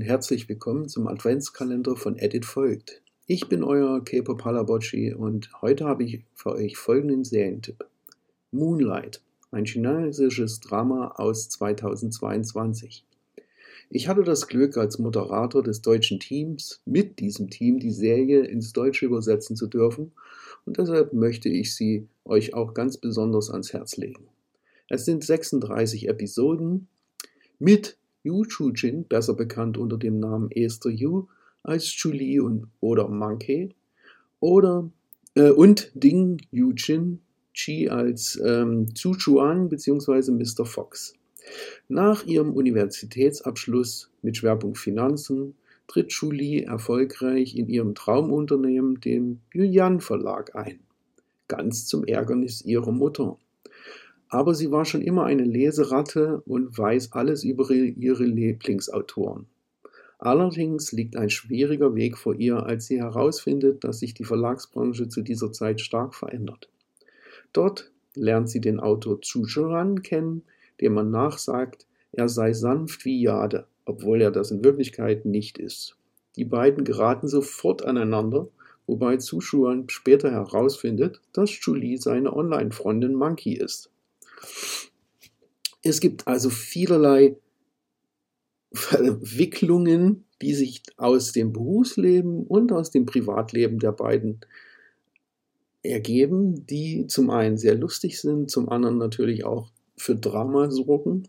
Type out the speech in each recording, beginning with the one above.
herzlich willkommen zum Adventskalender von Edit folgt. Ich bin euer Kepo Palabocci und heute habe ich für euch folgenden Serientipp. Moonlight, ein chinesisches Drama aus 2022. Ich hatte das Glück, als Moderator des deutschen Teams mit diesem Team die Serie ins Deutsche übersetzen zu dürfen und deshalb möchte ich sie euch auch ganz besonders ans Herz legen. Es sind 36 Episoden mit Yu Chu-jin, besser bekannt unter dem Namen Esther Yu, als Julie und, oder Monkey, oder, äh, und Ding Yu-jin Chi als ähm, Zhu Chuan bzw. Mr. Fox. Nach ihrem Universitätsabschluss mit Schwerpunkt Finanzen tritt Julie erfolgreich in ihrem Traumunternehmen, dem Yuyan Verlag, ein. Ganz zum Ärgernis ihrer Mutter. Aber sie war schon immer eine Leseratte und weiß alles über ihre Lieblingsautoren. Allerdings liegt ein schwieriger Weg vor ihr, als sie herausfindet, dass sich die Verlagsbranche zu dieser Zeit stark verändert. Dort lernt sie den Autor Zhu Zhuran kennen, dem man nachsagt, er sei sanft wie Jade, obwohl er das in Wirklichkeit nicht ist. Die beiden geraten sofort aneinander, wobei Zhu Zhuran später herausfindet, dass Julie seine Online-Freundin Monkey ist. Es gibt also vielerlei Verwicklungen, die sich aus dem Berufsleben und aus dem Privatleben der beiden ergeben, die zum einen sehr lustig sind, zum anderen natürlich auch für Drama sorgen.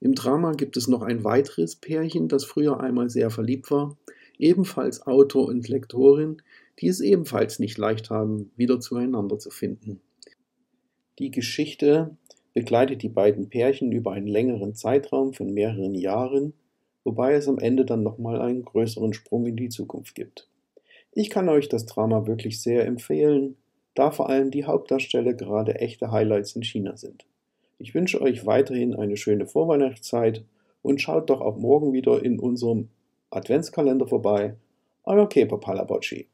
Im Drama gibt es noch ein weiteres Pärchen, das früher einmal sehr verliebt war, ebenfalls Autor und Lektorin, die es ebenfalls nicht leicht haben, wieder zueinander zu finden. Die Geschichte begleitet die beiden Pärchen über einen längeren Zeitraum von mehreren Jahren, wobei es am Ende dann nochmal einen größeren Sprung in die Zukunft gibt. Ich kann euch das Drama wirklich sehr empfehlen, da vor allem die Hauptdarsteller gerade echte Highlights in China sind. Ich wünsche euch weiterhin eine schöne Vorweihnachtszeit und schaut doch auch morgen wieder in unserem Adventskalender vorbei. Euer Kepa Palabocci.